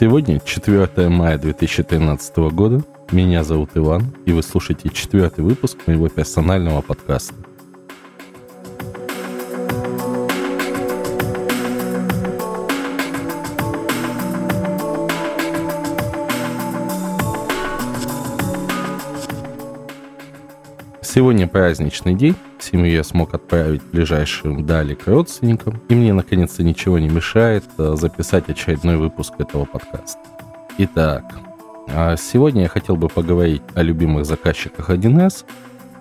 Сегодня 4 мая 2013 года. Меня зовут Иван, и вы слушаете четвертый выпуск моего персонального подкаста. Сегодня праздничный день, семью я смог отправить ближайшим дали к родственникам, и мне наконец-то ничего не мешает э, записать очередной выпуск этого подкаста. Итак, а сегодня я хотел бы поговорить о любимых заказчиках 1С.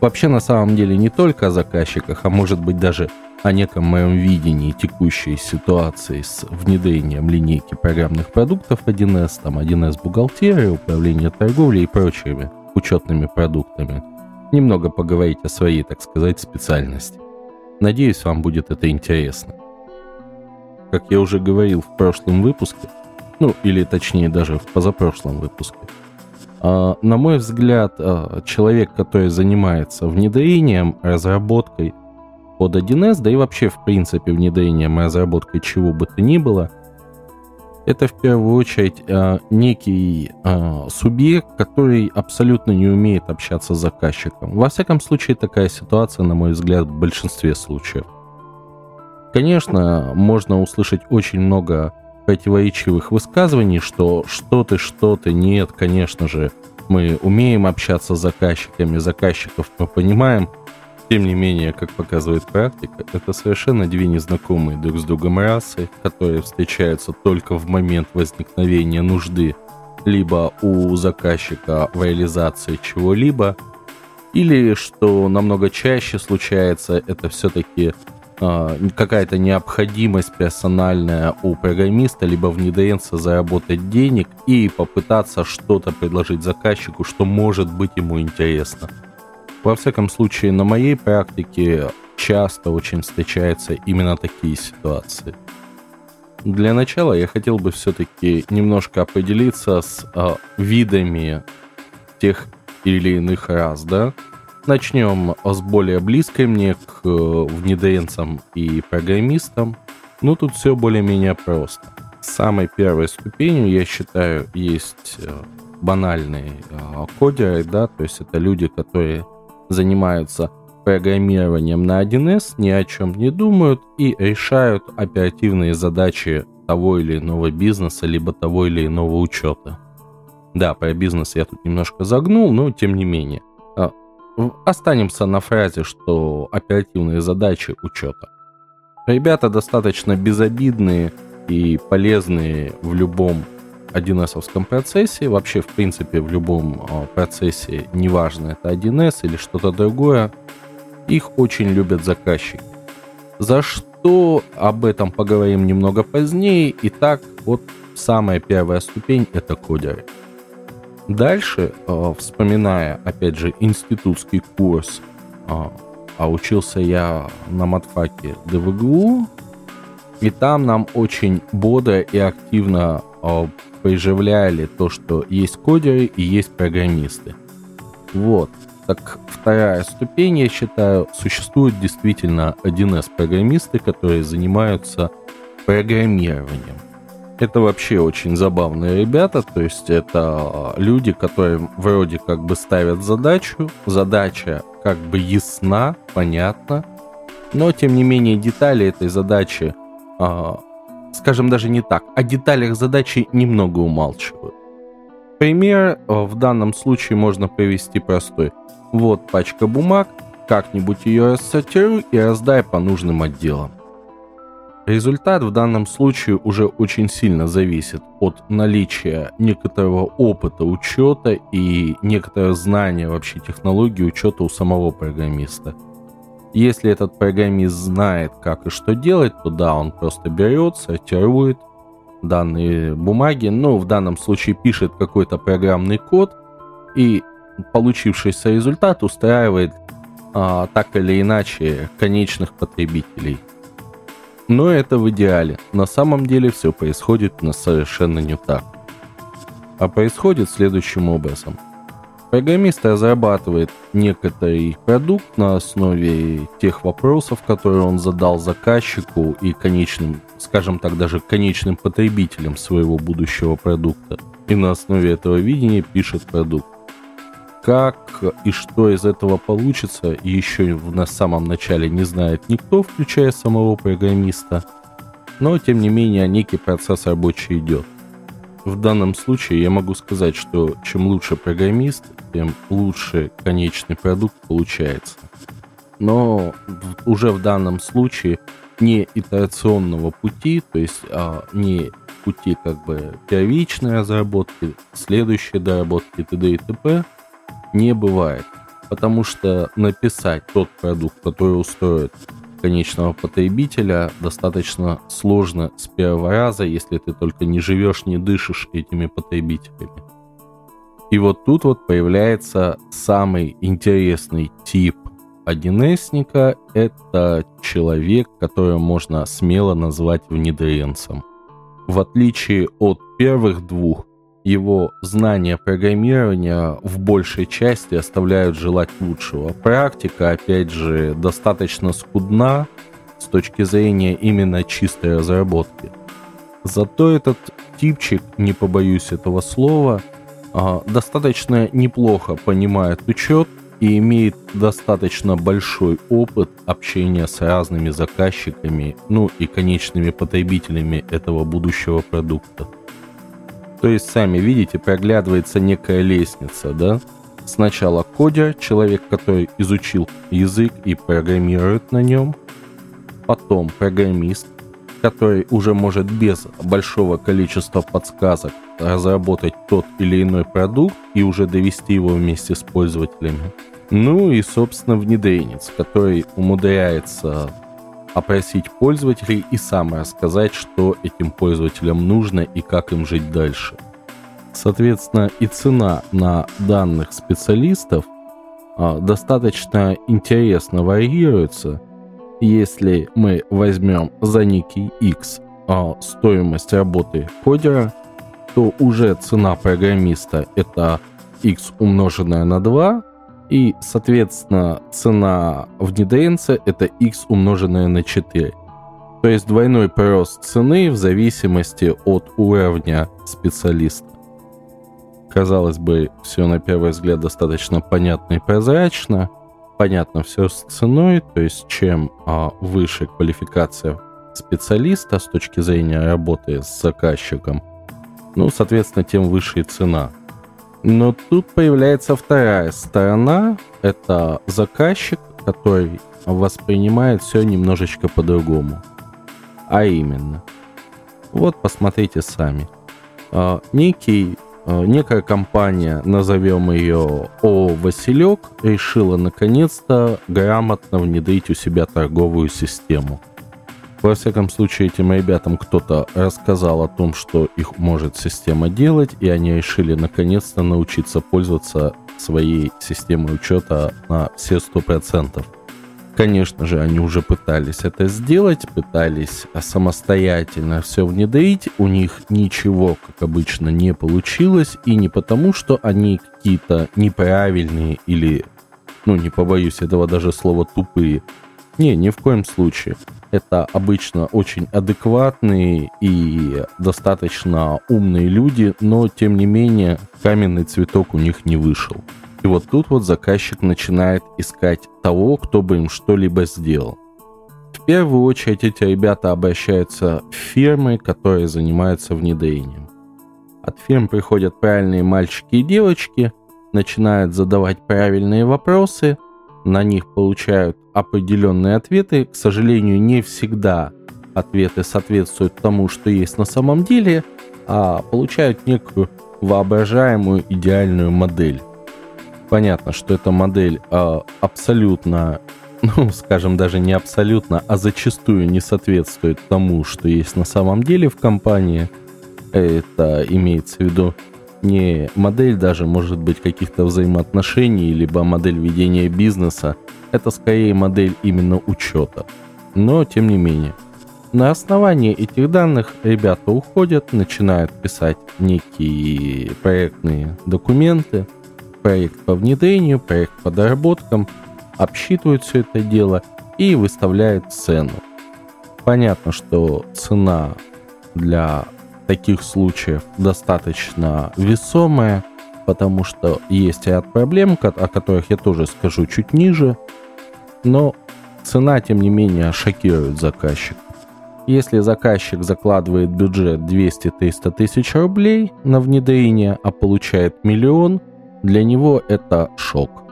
Вообще, на самом деле, не только о заказчиках, а может быть даже о неком моем видении текущей ситуации с внедрением линейки программных продуктов 1С, там 1С бухгалтерия, управление торговлей и прочими учетными продуктами – немного поговорить о своей, так сказать, специальности. Надеюсь, вам будет это интересно. Как я уже говорил в прошлом выпуске, ну или точнее даже в позапрошлом выпуске, а, на мой взгляд, а, человек, который занимается внедрением, разработкой под 1С, да и вообще в принципе внедрением и разработкой чего бы то ни было – это в первую очередь э, некий э, субъект, который абсолютно не умеет общаться с заказчиком. Во всяком случае, такая ситуация, на мой взгляд, в большинстве случаев. Конечно, можно услышать очень много противоречивых высказываний, что что ты, что ты, нет, конечно же, мы умеем общаться с заказчиками, заказчиков мы понимаем, тем не менее, как показывает практика, это совершенно две незнакомые друг с другом расы, которые встречаются только в момент возникновения нужды либо у заказчика в реализации чего-либо, или, что намного чаще случается, это все-таки э, а, какая-то необходимость персональная у программиста, либо внедренца заработать денег и попытаться что-то предложить заказчику, что может быть ему интересно. Во всяком случае, на моей практике часто очень встречаются именно такие ситуации. Для начала я хотел бы все-таки немножко определиться с э, видами тех или иных раз, да. Начнем с более близкой мне к э, внедренцам и программистам. Ну, тут все более-менее просто. Самой первой ступенью, я считаю, есть э, банальные э, кодеры, да, то есть это люди, которые занимаются программированием на 1С, ни о чем не думают и решают оперативные задачи того или иного бизнеса, либо того или иного учета. Да, про бизнес я тут немножко загнул, но тем не менее. А, останемся на фразе, что оперативные задачи учета. Ребята достаточно безобидные и полезные в любом 1С процессе, вообще, в принципе, в любом а, процессе, неважно, это 1С или что-то другое, их очень любят заказчики. За что об этом поговорим немного позднее. Итак, вот самая первая ступень – это кодеры. Дальше, а, вспоминая, опять же, институтский курс, а, а учился я на матфаке ДВГУ, и там нам очень бодро и активно приживляли то, что есть кодеры и есть программисты. Вот. Так вторая ступень, я считаю, существуют действительно 1С-программисты, которые занимаются программированием. Это вообще очень забавные ребята, то есть это люди, которые вроде как бы ставят задачу, задача как бы ясна, понятна, но тем не менее детали этой задачи а, скажем даже не так, о деталях задачи немного умалчивают. Пример э, в данном случае можно привести простой. Вот пачка бумаг, как-нибудь ее рассортируй и раздай по нужным отделам. Результат в данном случае уже очень сильно зависит от наличия некоторого опыта учета и некоторого знания вообще технологии учета у самого программиста – если этот программист знает, как и что делать, то да, он просто берет, сортирует данные бумаги, ну, в данном случае пишет какой-то программный код, и получившийся результат устраивает а, так или иначе конечных потребителей. Но это в идеале. На самом деле все происходит у нас совершенно не так. А происходит следующим образом. Программист разрабатывает некоторый продукт на основе тех вопросов, которые он задал заказчику и конечным, скажем так, даже конечным потребителям своего будущего продукта. И на основе этого видения пишет продукт. Как и что из этого получится, еще на самом начале не знает никто, включая самого программиста. Но, тем не менее, некий процесс рабочий идет. В данном случае я могу сказать, что чем лучше программист, тем лучше конечный продукт получается. Но уже в данном случае не итерационного пути, то есть а, не пути как бы первичной разработки, следующей доработки т.д. и т.п. не бывает. Потому что написать тот продукт, который устроит конечного потребителя достаточно сложно с первого раза, если ты только не живешь, не дышишь этими потребителями. И вот тут вот появляется самый интересный тип 1С-ника. Это человек, которого можно смело назвать внедренцем. В отличие от первых двух, его знания программирования в большей части оставляют желать лучшего. Практика, опять же, достаточно скудна с точки зрения именно чистой разработки. Зато этот типчик, не побоюсь этого слова, достаточно неплохо понимает учет и имеет достаточно большой опыт общения с разными заказчиками, ну и конечными потребителями этого будущего продукта. То есть, сами видите, проглядывается некая лестница, да? Сначала кодер, человек, который изучил язык и программирует на нем. Потом программист, который уже может без большого количества подсказок разработать тот или иной продукт и уже довести его вместе с пользователями. Ну и, собственно, внедренец, который умудряется опросить пользователей и сам рассказать, что этим пользователям нужно и как им жить дальше. Соответственно, и цена на данных специалистов а, достаточно интересно варьируется. Если мы возьмем за некий X а, стоимость работы кодера, то уже цена программиста это X умноженное на 2, и, соответственно, цена внедренца это x умноженное на 4. То есть двойной прирост цены в зависимости от уровня специалиста. Казалось бы, все на первый взгляд достаточно понятно и прозрачно. Понятно все с ценой, то есть чем а, выше квалификация специалиста с точки зрения работы с заказчиком, ну, соответственно, тем выше и цена. Но тут появляется вторая сторона. Это заказчик, который воспринимает все немножечко по-другому. А именно, вот посмотрите сами. А, некий, некая компания, назовем ее О Василек, решила наконец-то грамотно внедрить у себя торговую систему – во всяком случае, этим ребятам кто-то рассказал о том, что их может система делать, и они решили наконец-то научиться пользоваться своей системой учета на все 100%. Конечно же, они уже пытались это сделать, пытались самостоятельно все внедрить. У них ничего, как обычно, не получилось. И не потому, что они какие-то неправильные или, ну, не побоюсь этого даже слова, тупые. Не, ни в коем случае это обычно очень адекватные и достаточно умные люди, но тем не менее каменный цветок у них не вышел. И вот тут вот заказчик начинает искать того, кто бы им что-либо сделал. В первую очередь эти ребята обращаются в фирмы, которые занимаются внедрением. От фирм приходят правильные мальчики и девочки, начинают задавать правильные вопросы – на них получают определенные ответы. К сожалению, не всегда ответы соответствуют тому, что есть на самом деле, а получают некую воображаемую идеальную модель. Понятно, что эта модель э, абсолютно, ну, скажем, даже не абсолютно, а зачастую не соответствует тому, что есть на самом деле в компании. Это имеется в виду не модель даже, может быть, каких-то взаимоотношений, либо модель ведения бизнеса. Это скорее модель именно учета. Но, тем не менее. На основании этих данных ребята уходят, начинают писать некие проектные документы, проект по внедрению, проект по доработкам, обсчитывают все это дело и выставляют цену. Понятно, что цена для таких случаев достаточно весомая, потому что есть ряд проблем, о которых я тоже скажу чуть ниже, но цена, тем не менее, шокирует заказчика. Если заказчик закладывает бюджет 200-300 тысяч рублей на внедрение, а получает миллион, для него это шок.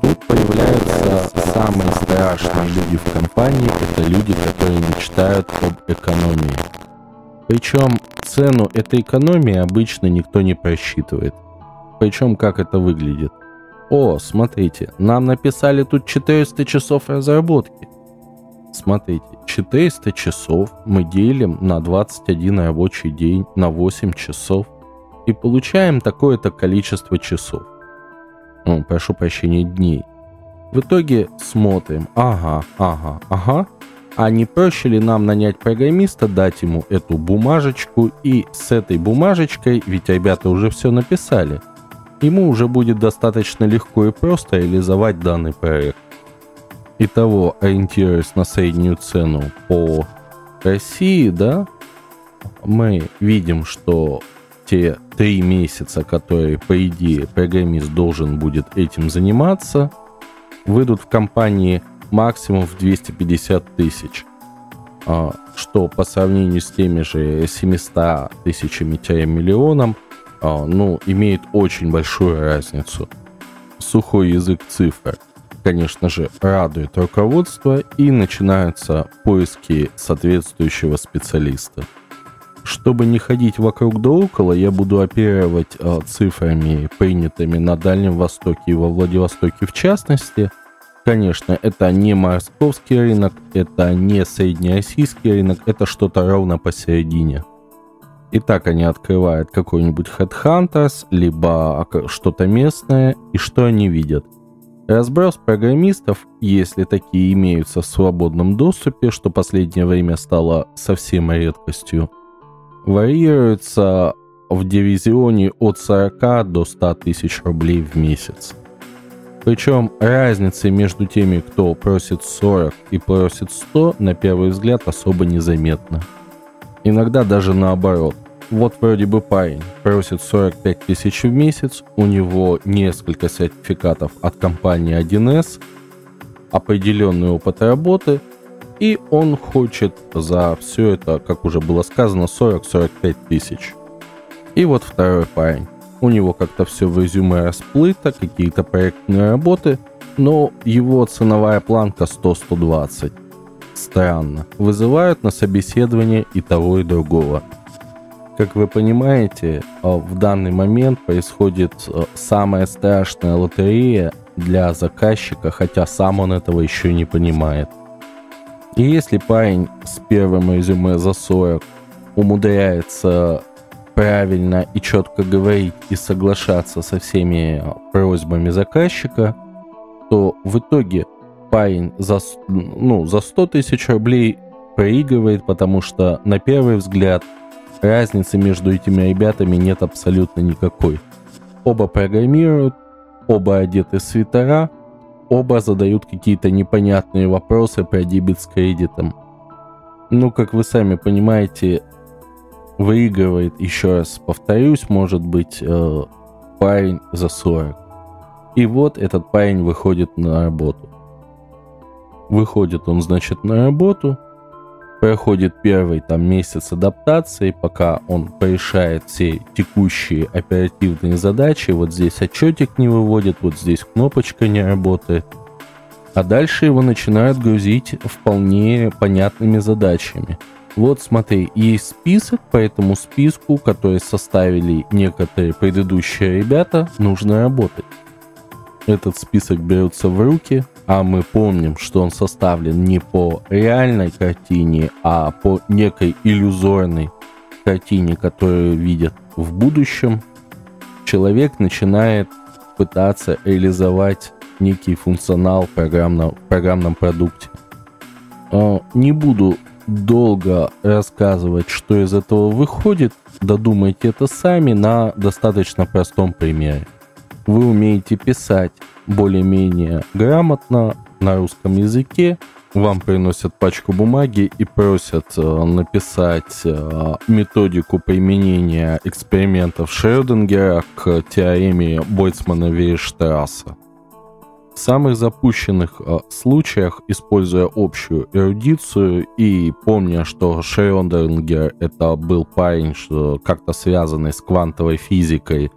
Тут появляются самые страшные люди в компании, это люди, которые мечтают об экономии. Причем цену этой экономии обычно никто не просчитывает. Причем как это выглядит. О, смотрите, нам написали тут 400 часов разработки. Смотрите, 400 часов мы делим на 21 рабочий день на 8 часов и получаем такое-то количество часов. Ну, прошу прощения, дней. В итоге смотрим, ага, ага, ага, а не проще ли нам нанять программиста, дать ему эту бумажечку и с этой бумажечкой, ведь ребята уже все написали, ему уже будет достаточно легко и просто реализовать данный проект. Итого, ориентируясь на среднюю цену по России, да, мы видим, что те три месяца, которые, по идее, программист должен будет этим заниматься, выйдут в компании максимум в 250 тысяч, а, что по сравнению с теми же 700 тысячами-миллионом, а, ну, имеет очень большую разницу. Сухой язык цифр – конечно же, радует руководство и начинаются поиски соответствующего специалиста. Чтобы не ходить вокруг да около, я буду оперировать э, цифрами, принятыми на Дальнем Востоке и во Владивостоке в частности. Конечно, это не московский рынок, это не среднероссийский рынок, это что-то ровно посередине. И так они открывают какой-нибудь Headhunters, либо что-то местное, и что они видят – Разброс программистов, если такие имеются в свободном доступе, что последнее время стало совсем редкостью, варьируется в дивизионе от 40 до 100 тысяч рублей в месяц. Причем разницы между теми, кто просит 40 и просит 100, на первый взгляд особо незаметна. Иногда даже наоборот. Вот вроде бы парень просит 45 тысяч в месяц, у него несколько сертификатов от компании 1С, определенный опыт работы, и он хочет за все это, как уже было сказано, 40-45 тысяч. И вот второй парень. У него как-то все в резюме расплыто, какие-то проектные работы, но его ценовая планка 100-120. Странно. Вызывают на собеседование и того, и другого. Как вы понимаете, а, в данный момент происходит а, самая страшная лотерея для заказчика, хотя сам он этого еще не понимает. И если парень с первым резюме за 40 умудряется правильно и четко говорить и соглашаться со всеми просьбами заказчика, то в итоге парень за, ну, за 100 тысяч рублей проигрывает, потому что на первый взгляд – разницы между этими ребятами нет абсолютно никакой. Оба программируют, оба одеты свитера, оба задают какие-то непонятные вопросы про дебет с кредитом. Ну, как вы сами понимаете, выигрывает, еще раз повторюсь, может быть, э, парень за 40. И вот этот парень выходит на работу. Выходит он, значит, на работу – проходит первый там месяц адаптации, пока он порешает все текущие оперативные задачи. Вот здесь отчетик не выводит, вот здесь кнопочка не работает. А дальше его начинают грузить вполне понятными задачами. Вот смотри, есть список, по этому списку, который составили некоторые предыдущие ребята, нужно работать. Этот список берется в руки, а мы помним, что он составлен не по реальной картине, а по некой иллюзорной картине, которую видят в будущем, человек начинает пытаться реализовать некий функционал в программном, программном продукте. А, не буду долго рассказывать, что из этого выходит, додумайте это сами на достаточно простом примере. Вы умеете писать более-менее грамотно на русском языке, вам приносят пачку бумаги и просят э, написать э, методику применения экспериментов Шрёдингера к теореме Бойцмана-Вейерштрасса. В самых запущенных э, случаях, используя общую эрудицию и помня, что Шрёдингер это был парень, как-то связанный с квантовой физикой,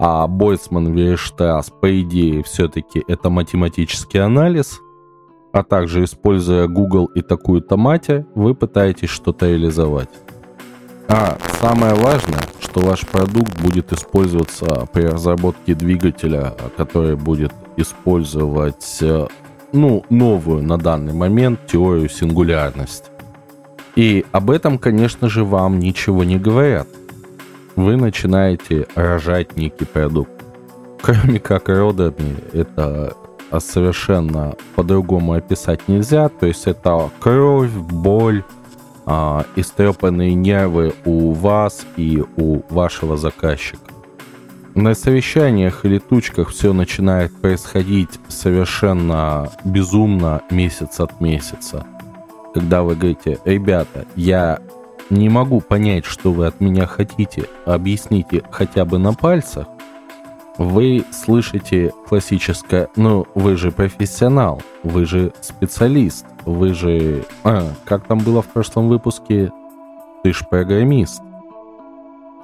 а Бойцман Вейерштрасс, по идее, все-таки это математический анализ – а также используя Google и такую-то мать, вы пытаетесь что-то реализовать. А самое важное, что ваш продукт будет использоваться при разработке двигателя, который будет использовать э, ну, новую на данный момент теорию сингулярности. И об этом, конечно же, вам ничего не говорят. Вы начинаете рожать некий продукт. Кроме как родами, это совершенно по-другому описать нельзя. То есть это кровь, боль, а, истрепанные нервы у вас и у вашего заказчика. На совещаниях или тучках все начинает происходить совершенно безумно месяц от месяца. Когда вы говорите, ребята, я не могу понять, что вы от меня хотите, объясните хотя бы на пальцах, вы слышите классическое, ну, вы же профессионал, вы же специалист, вы же... А, как там было в прошлом выпуске? Ты ж программист.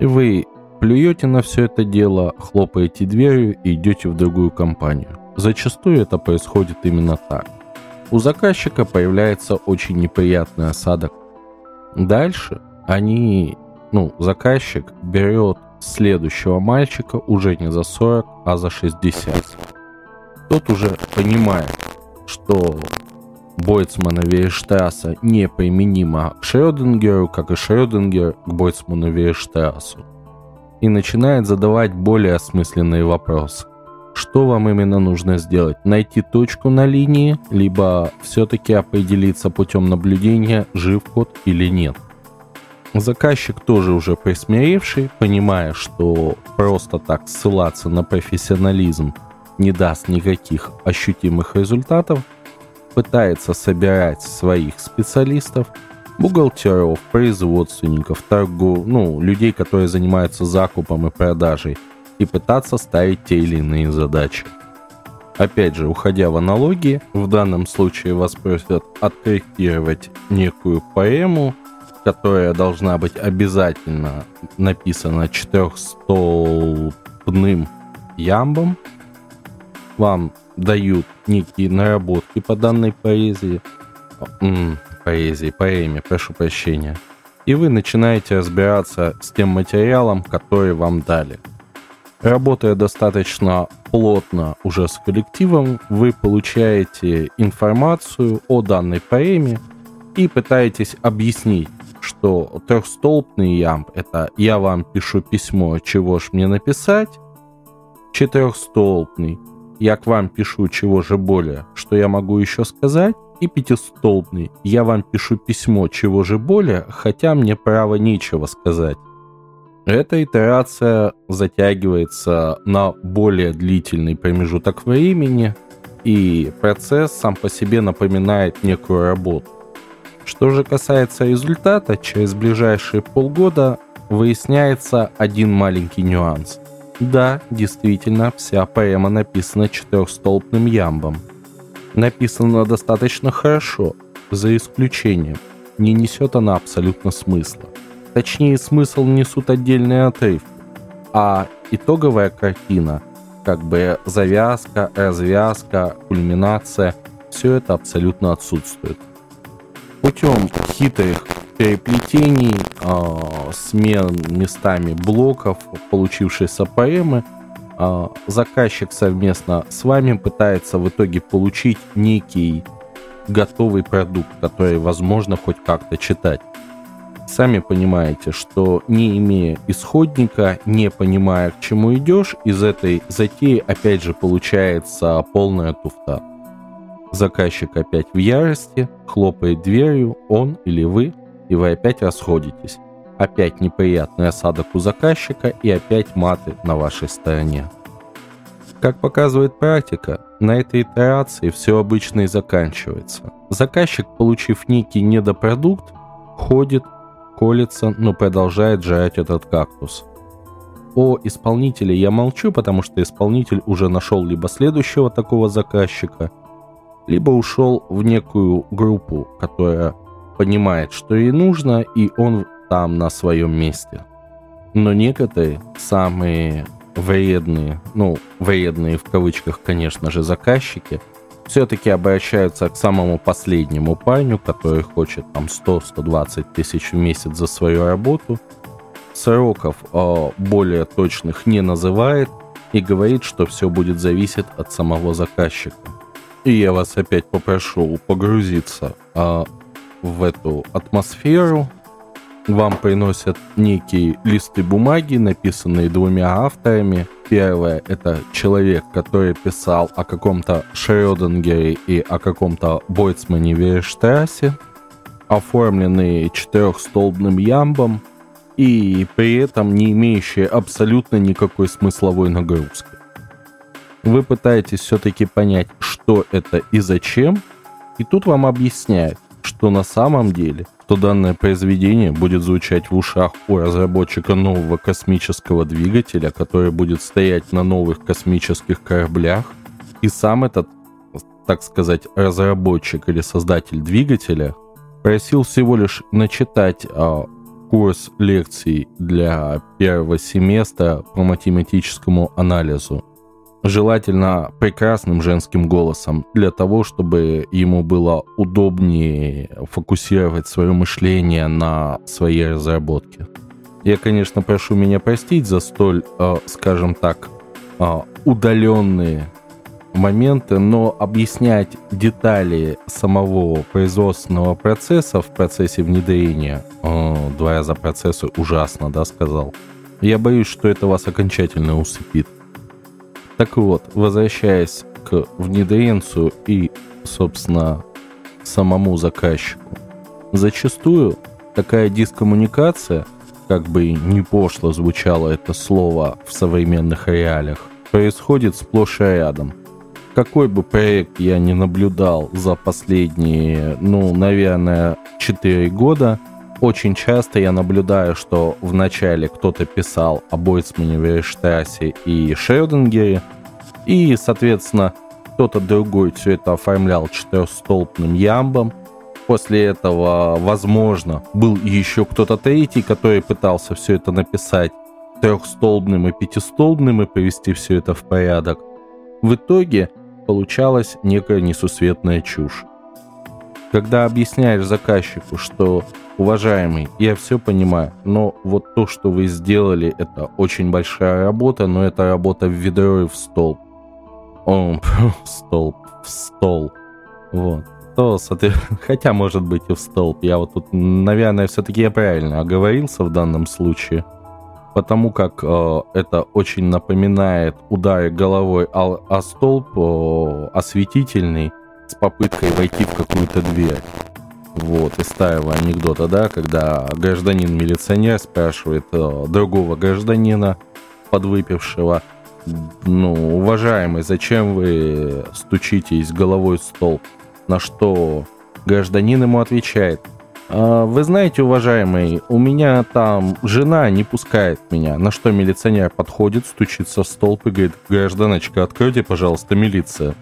И вы плюете на все это дело, хлопаете дверью и идете в другую компанию. Зачастую это происходит именно так. У заказчика появляется очень неприятный осадок. Дальше они, ну, заказчик берет следующего мальчика уже не за 40, а за 60. Тот уже понимает, что Бойцмана Вейерштрасса неприменима к Шрёдингеру, как и Шрёдингер к Бойцману Вейерштрассу. И начинает задавать более осмысленные вопросы. Что вам именно нужно сделать? Найти точку на линии, либо все-таки определиться путем наблюдения, жив код или нет? Заказчик тоже уже присмиревший, понимая, что просто так ссылаться на профессионализм не даст никаких ощутимых результатов, пытается собирать своих специалистов, бухгалтеров, производственников, торгу, ну, людей, которые занимаются закупом и продажей, и пытаться ставить те или иные задачи. Опять же, уходя в аналогии, в данном случае вас просят откорректировать некую поэму, которая должна быть обязательно написана четырехстолбным ямбом. Вам дают некие наработки по данной поэзии. М-м, поэзии, поэме, прошу прощения. И вы начинаете разбираться с тем материалом, который вам дали. Работая достаточно плотно уже с коллективом, вы получаете информацию о данной поэме и пытаетесь объяснить, что трехстолбный ямб — это я вам пишу письмо, чего ж мне написать. Четырехстолбный — я к вам пишу, чего же более, что я могу еще сказать. И пятистолбный — я вам пишу письмо, чего же более, хотя мне право нечего сказать. Эта итерация затягивается на более длительный промежуток времени, и процесс сам по себе напоминает некую работу. Что же касается результата, через ближайшие полгода выясняется один маленький нюанс. Да, действительно, вся поэма написана четырехстолбным ямбом. Написана достаточно хорошо, за исключением. Не несет она абсолютно смысла. Точнее, смысл несут отдельные отрывки. А итоговая картина, как бы завязка, развязка, кульминация, все это абсолютно отсутствует путем хитрых переплетений, э, смен местами блоков, получившейся поэмы, э, заказчик совместно с вами пытается в итоге получить некий готовый продукт, который возможно хоть как-то читать. Сами понимаете, что не имея исходника, не понимая, к чему идешь, из этой затеи опять же получается полная туфта. Заказчик опять в ярости, хлопает дверью, он или вы, и вы опять расходитесь. Опять неприятный осадок у заказчика и опять маты на вашей стороне. Как показывает практика, на этой итерации все обычно и заканчивается. Заказчик, получив некий недопродукт, ходит, колется, но продолжает жрать этот кактус. О исполнителе я молчу, потому что исполнитель уже нашел либо следующего такого заказчика, либо ушел в некую группу, которая понимает, что ей нужно, и он там на своем месте. Но некоторые самые вредные, ну, вредные в кавычках, конечно же, заказчики, все-таки обращаются к самому последнему парню, который хочет там 100-120 тысяч в месяц за свою работу, сроков э, более точных не называет и говорит, что все будет зависеть от самого заказчика. И я вас опять попрошу погрузиться э, в эту атмосферу, вам приносят некие листы бумаги, написанные двумя авторами. Первое — это человек, который писал о каком-то Шрёдингере и о каком-то Бойцмане Верештрассе, оформленные четырехстолбным ямбом и при этом не имеющие абсолютно никакой смысловой нагрузки. Вы пытаетесь все-таки понять, что это и зачем, и тут вам объясняют, что на самом деле, что данное произведение будет звучать в ушах у разработчика нового космического двигателя, который будет стоять на новых космических кораблях, и сам этот, так сказать, разработчик или создатель двигателя просил всего лишь начитать а, курс лекций для первого семестра по математическому анализу желательно прекрасным женским голосом, для того, чтобы ему было удобнее фокусировать свое мышление на своей разработке. Я, конечно, прошу меня простить за столь, э, скажем так, э, удаленные моменты, но объяснять детали самого производственного процесса в процессе внедрения, э, два раза процессы ужасно, да, сказал, я боюсь, что это вас окончательно усыпит. Так вот, возвращаясь к внедренцу и, собственно, самому заказчику. Зачастую такая дискоммуникация, как бы не пошло звучало это слово в современных реалиях, происходит сплошь и рядом. Какой бы проект я ни наблюдал за последние, ну, наверное, 4 года, очень часто я наблюдаю, что вначале кто-то писал о Бойцмане, Верештрассе и Шрёдингере, и, соответственно, кто-то другой все это оформлял четырехстолбным ямбом. После этого, возможно, был еще кто-то третий, который пытался все это написать трехстолбным и пятистолбным и привести все это в порядок. В итоге получалась некая несусветная чушь. Когда объясняешь заказчику, что уважаемый, я все понимаю, но вот то, что вы сделали, это очень большая работа, но это работа в ведро и в столб. Он в столб, в стол. Вот. То, хотя, может быть, и в столб. Я вот тут, наверное, все-таки я правильно оговорился в данном случае. Потому как э, это очень напоминает удары головой о, о столб э, осветительный с попыткой войти в какую-то дверь. Вот, из старого анекдота, да, когда гражданин-милиционер спрашивает э, другого гражданина, подвыпившего, ну, уважаемый, зачем вы стучитесь головой в стол? На что гражданин ему отвечает, а, вы знаете, уважаемый, у меня там жена не пускает меня. На что милиционер подходит, стучится в столб и говорит, гражданочка, откройте, пожалуйста, милиция.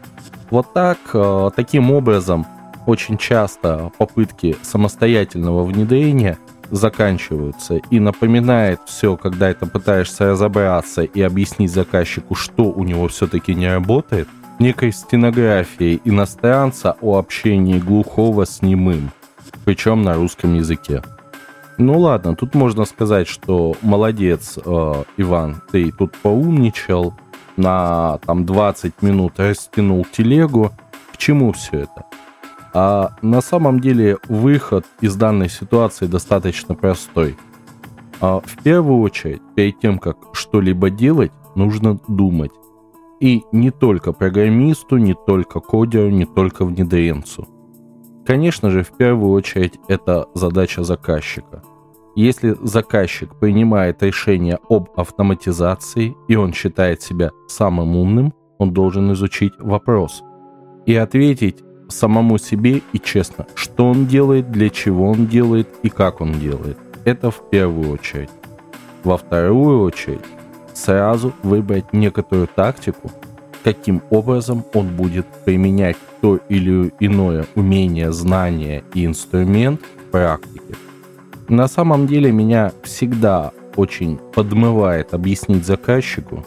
Вот так, а, таким образом, очень часто попытки самостоятельного внедрения заканчиваются и напоминает все, когда это пытаешься разобраться и объяснить заказчику, что у него все-таки не работает, некой стенографией иностранца о общении глухого с немым, причем на русском языке. Ну ладно, тут можно сказать, что молодец, э, Иван, ты тут поумничал, на там 20 минут растянул телегу. К чему все это? А на самом деле выход из данной ситуации достаточно простой. А в первую очередь, перед тем, как что-либо делать, нужно думать. И не только программисту, не только кодеру, не только внедренцу. Конечно же, в первую очередь это задача заказчика. Если заказчик принимает решение об автоматизации, и он считает себя самым умным, Он должен изучить вопрос и ответить самому себе и честно, что он делает, для чего он делает и как он делает. Это в первую очередь. Во вторую очередь, сразу выбрать некоторую тактику, каким образом он будет применять то или иное умение, знание и инструмент в практике. На самом деле меня всегда очень подмывает объяснить заказчику,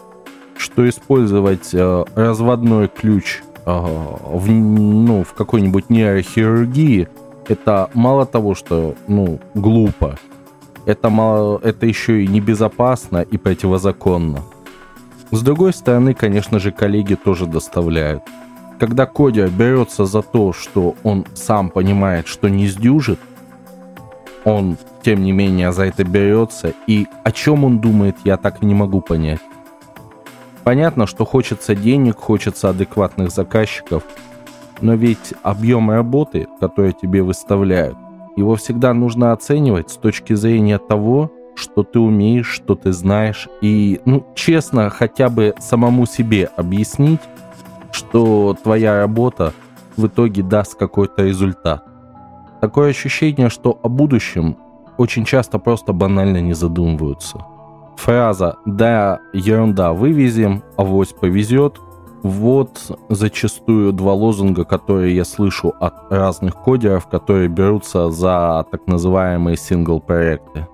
что использовать э, разводной ключ в, ну, в какой-нибудь нейрохирургии, это мало того, что ну, глупо, это, мало, это еще и небезопасно и противозаконно. С другой стороны, конечно же, коллеги тоже доставляют. Когда Кодя берется за то, что он сам понимает, что не сдюжит, он, тем не менее, за это берется, и о чем он думает, я так и не могу понять. Понятно, что хочется денег, хочется адекватных заказчиков, но ведь объем работы, который тебе выставляют, его всегда нужно оценивать с точки зрения того, что ты умеешь, что ты знаешь, и, ну, честно, хотя бы самому себе объяснить, что твоя работа в итоге даст какой-то результат. Такое ощущение, что о будущем очень часто просто банально не задумываются. Фраза «да, ерунда, вывезем, авось повезет» Вот зачастую два лозунга, которые я слышу от разных кодеров, которые берутся за так называемые сингл-проекты.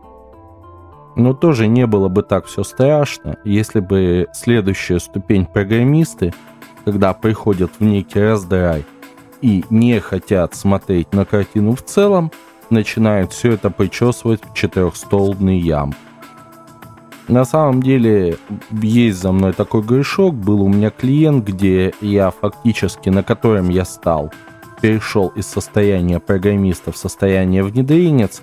Но тоже не было бы так все страшно, если бы следующая ступень программисты, когда приходят в некий раздрай и не хотят смотреть на картину в целом, начинают все это причесывать в четырехстолбный ям. На самом деле есть за мной такой грешок. Был у меня клиент, где я фактически, на котором я стал, перешел из состояния программиста в состояние внедренец.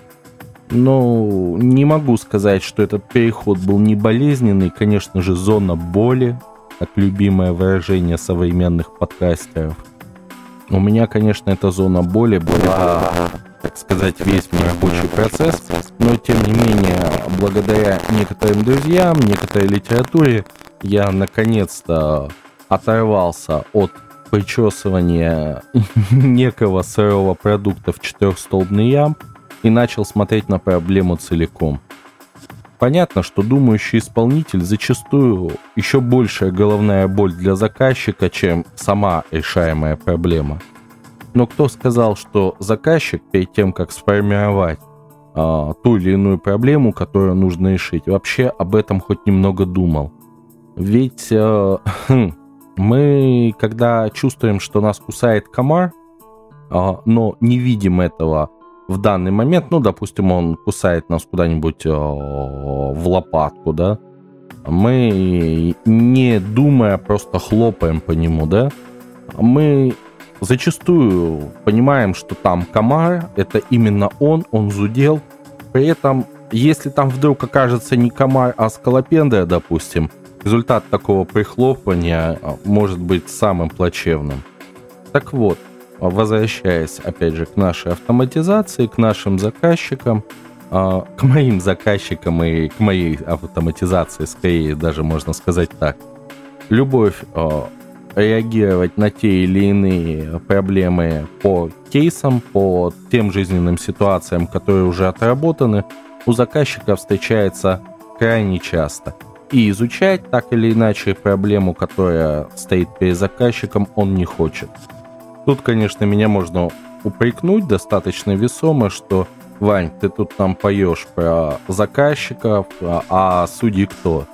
Но не могу сказать, что этот переход был не болезненный. Конечно же, зона боли, как любимое выражение современных подкастеров. У меня, конечно, эта зона боли была так сказать, весь мой рабочий процесс, но тем не менее, благодаря некоторым друзьям, некоторой литературе, я наконец-то оторвался от причесывания некого сырого продукта в четырехстолбный ям и начал смотреть на проблему целиком. Понятно, что думающий исполнитель зачастую еще большая головная боль для заказчика, чем сама решаемая проблема – но кто сказал, что заказчик перед тем, как сформировать а, ту или иную проблему, которую нужно решить, вообще об этом хоть немного думал? Ведь а, мы, когда чувствуем, что нас кусает комар, а, но не видим этого в данный момент, ну, допустим, он кусает нас куда-нибудь а, в лопатку, да, мы, не думая, просто хлопаем по нему, да, мы зачастую понимаем, что там комар, это именно он, он зудел. При этом, если там вдруг окажется не комар, а скалопендия, допустим, результат такого прихлопывания а, может быть самым плачевным. Так вот, возвращаясь опять же к нашей автоматизации, к нашим заказчикам, а, к моим заказчикам и к моей автоматизации, скорее даже можно сказать так. Любовь а, реагировать на те или иные проблемы по кейсам, по тем жизненным ситуациям, которые уже отработаны, у заказчика встречается крайне часто. И изучать так или иначе проблему, которая стоит перед заказчиком, он не хочет. Тут, конечно, меня можно упрекнуть достаточно весомо, что Вань, ты тут нам поешь про заказчиков, а, а судьи кто?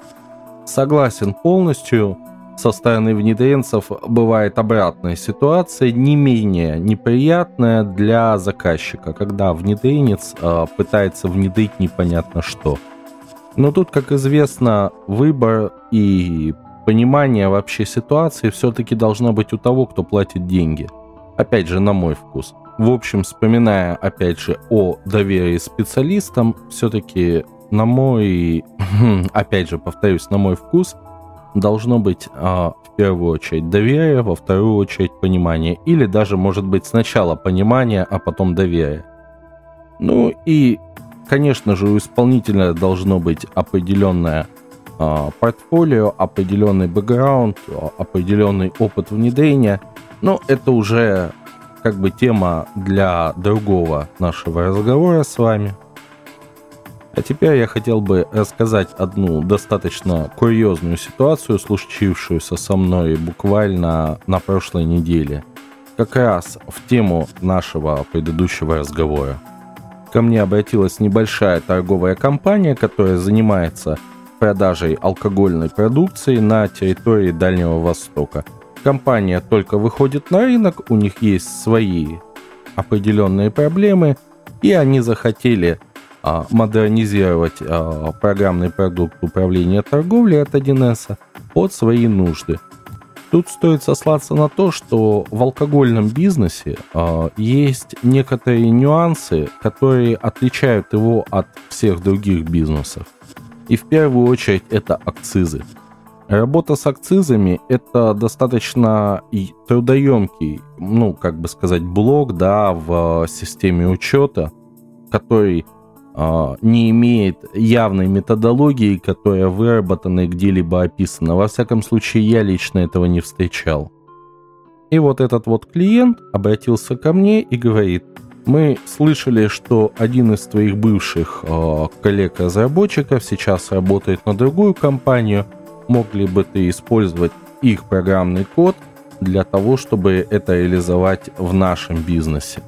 Согласен полностью, со стороны внедренцев бывает обратная ситуация, не менее неприятная для заказчика, когда внедренец э, пытается внедрить непонятно что. Но тут, как известно, выбор и понимание вообще ситуации все-таки должно быть у того, кто платит деньги. Опять же, на мой вкус. В общем, вспоминая, опять же, о доверии специалистам, все-таки на мой, опять же, повторюсь, на мой вкус – должно быть а, в первую очередь доверие, во вторую очередь понимание. Или даже, может быть, сначала понимание, а потом доверие. Ну и, конечно же, у исполнителя должно быть определенное а, портфолио, определенный бэкграунд, определенный опыт внедрения. Но это уже как бы тема для другого нашего разговора с вами. А теперь я хотел бы рассказать одну достаточно курьезную ситуацию, случившуюся со мной буквально на прошлой неделе. Как раз в тему нашего предыдущего разговора. Ко мне обратилась небольшая торговая компания, которая занимается продажей алкогольной продукции на территории Дальнего Востока. Компания только выходит на рынок, у них есть свои определенные проблемы, и они захотели модернизировать а, программный продукт управления торговлей от 1С под свои нужды. Тут стоит сослаться на то, что в алкогольном бизнесе э, есть некоторые нюансы, которые отличают его от всех других бизнесов. И в первую очередь это акцизы. Работа с акцизами – это достаточно трудоемкий, ну, как бы сказать, блок, да, в системе учета, который не имеет явной методологии, которая выработана и где-либо описана. Во всяком случае, я лично этого не встречал. И вот этот вот клиент обратился ко мне и говорит – мы слышали, что один из твоих бывших э, коллег-разработчиков сейчас работает на другую компанию. Мог ли бы ты использовать их программный код для того, чтобы это реализовать в нашем бизнесе?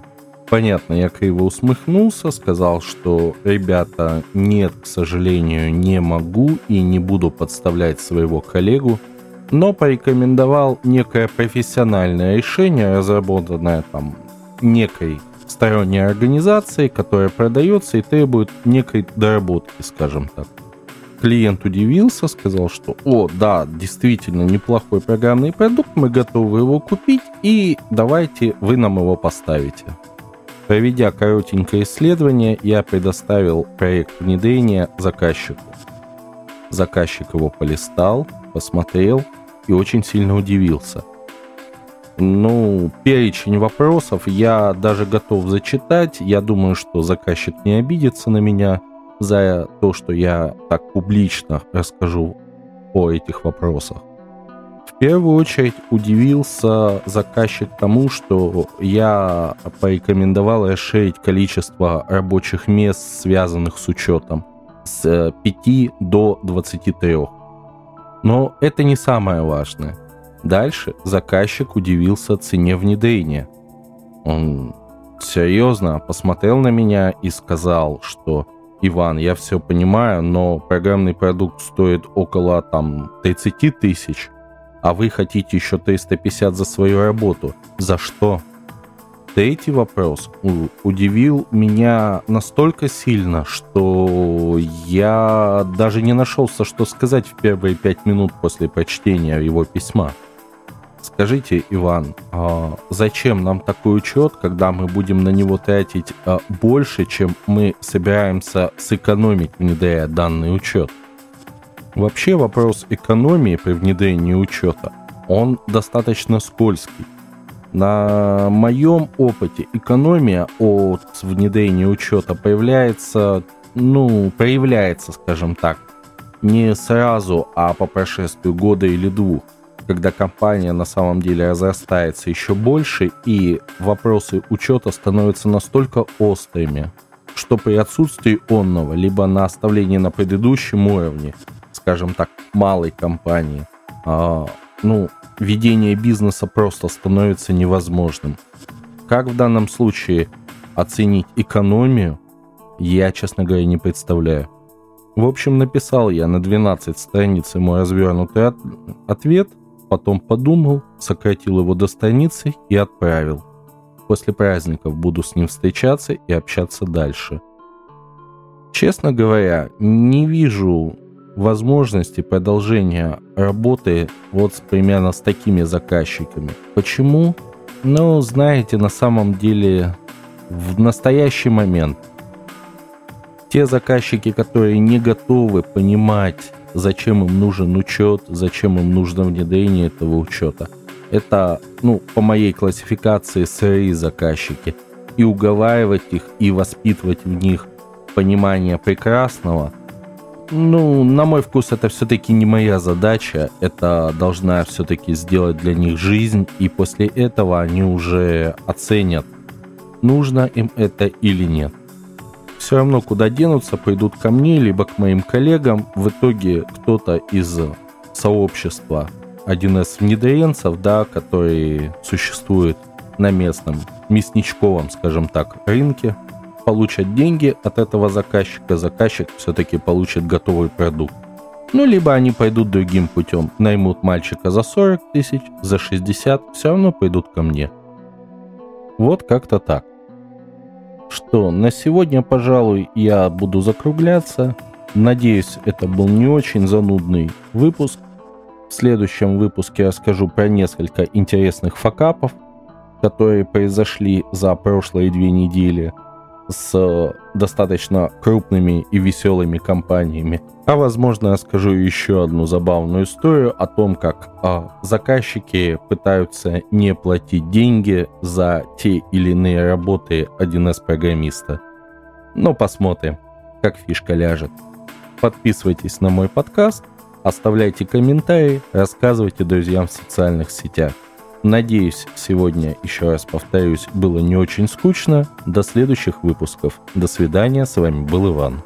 Понятно, я криво усмехнулся, сказал, что ребята, нет, к сожалению, не могу и не буду подставлять своего коллегу, но порекомендовал некое профессиональное решение, разработанное там некой сторонней организации, которая продается и требует некой доработки, скажем так. Клиент удивился, сказал, что «О, да, действительно неплохой программный продукт, мы готовы его купить, и давайте вы нам его поставите». Проведя коротенькое исследование, я предоставил проект внедрения заказчику. Заказчик его полистал, посмотрел и очень сильно удивился – ну, перечень вопросов я даже готов зачитать. Я думаю, что заказчик не обидится на меня за то, что я так публично расскажу о этих вопросах. В первую очередь удивился заказчик тому, что я порекомендовал расширить количество рабочих мест, связанных с учетом, с 5 до 23. Но это не самое важное. Дальше заказчик удивился цене внедрения. Он серьезно посмотрел на меня и сказал, что Иван, я все понимаю, но программный продукт стоит около там 30 тысяч, а вы хотите еще 350 за свою работу. За что? Третий вопрос удивил меня настолько сильно, что я даже не нашелся, что сказать в первые пять минут после прочтения его письма. Скажите, Иван, а зачем нам такой учет, когда мы будем на него тратить а, больше, чем мы собираемся сэкономить, внедряя данный учет? Вообще вопрос экономии при внедрении учета, он достаточно скользкий. На моем опыте экономия от внедрения учета появляется, ну, проявляется, скажем так, не сразу, а по прошествию года или двух когда компания на самом деле разрастается еще больше, и вопросы учета становятся настолько острыми, что при отсутствии онного, либо на оставлении на предыдущем уровне, скажем так, малой компании, а, ну, ведение бизнеса просто становится невозможным. Как в данном случае оценить экономию, я, честно говоря, не представляю. В общем, написал я на 12 страниц ему развернутый от- ответ, Потом подумал, сократил его до страницы и отправил. После праздников буду с ним встречаться и общаться дальше. Честно говоря, не вижу возможности продолжения работы вот примерно с такими заказчиками. Почему? Ну, знаете, на самом деле в настоящий момент те заказчики, которые не готовы понимать зачем им нужен учет, зачем им нужно внедрение этого учета. Это, ну, по моей классификации, сырые заказчики. И уговаривать их, и воспитывать в них понимание прекрасного Ну, на мой вкус, это все-таки не моя задача. Это должна все-таки сделать для них жизнь. И после этого они уже оценят, нужно им это или нет. Все равно куда денутся, пойдут ко мне, либо к моим коллегам. В итоге кто-то из сообщества 1С внедренцев, да, который существует на местном мясничковом, скажем так, рынке, получат деньги от этого заказчика, заказчик все-таки получит готовый продукт. Ну, либо они пойдут другим путем, наймут мальчика за 40 тысяч, за 60, все равно пойдут ко мне. Вот как-то так. Что, на сегодня, пожалуй, я буду закругляться. Надеюсь, это был не очень занудный выпуск. В следующем выпуске расскажу про несколько интересных факапов, которые произошли за прошлые две недели с достаточно крупными и веселыми компаниями. А возможно, расскажу еще одну забавную историю о том, как а, заказчики пытаются не платить деньги за те или иные работы 1С-программиста. Но посмотрим, как фишка ляжет. Подписывайтесь на мой подкаст, оставляйте комментарии, рассказывайте друзьям в социальных сетях. Надеюсь, сегодня, еще раз повторюсь, было не очень скучно. До следующих выпусков. До свидания, с вами был Иван.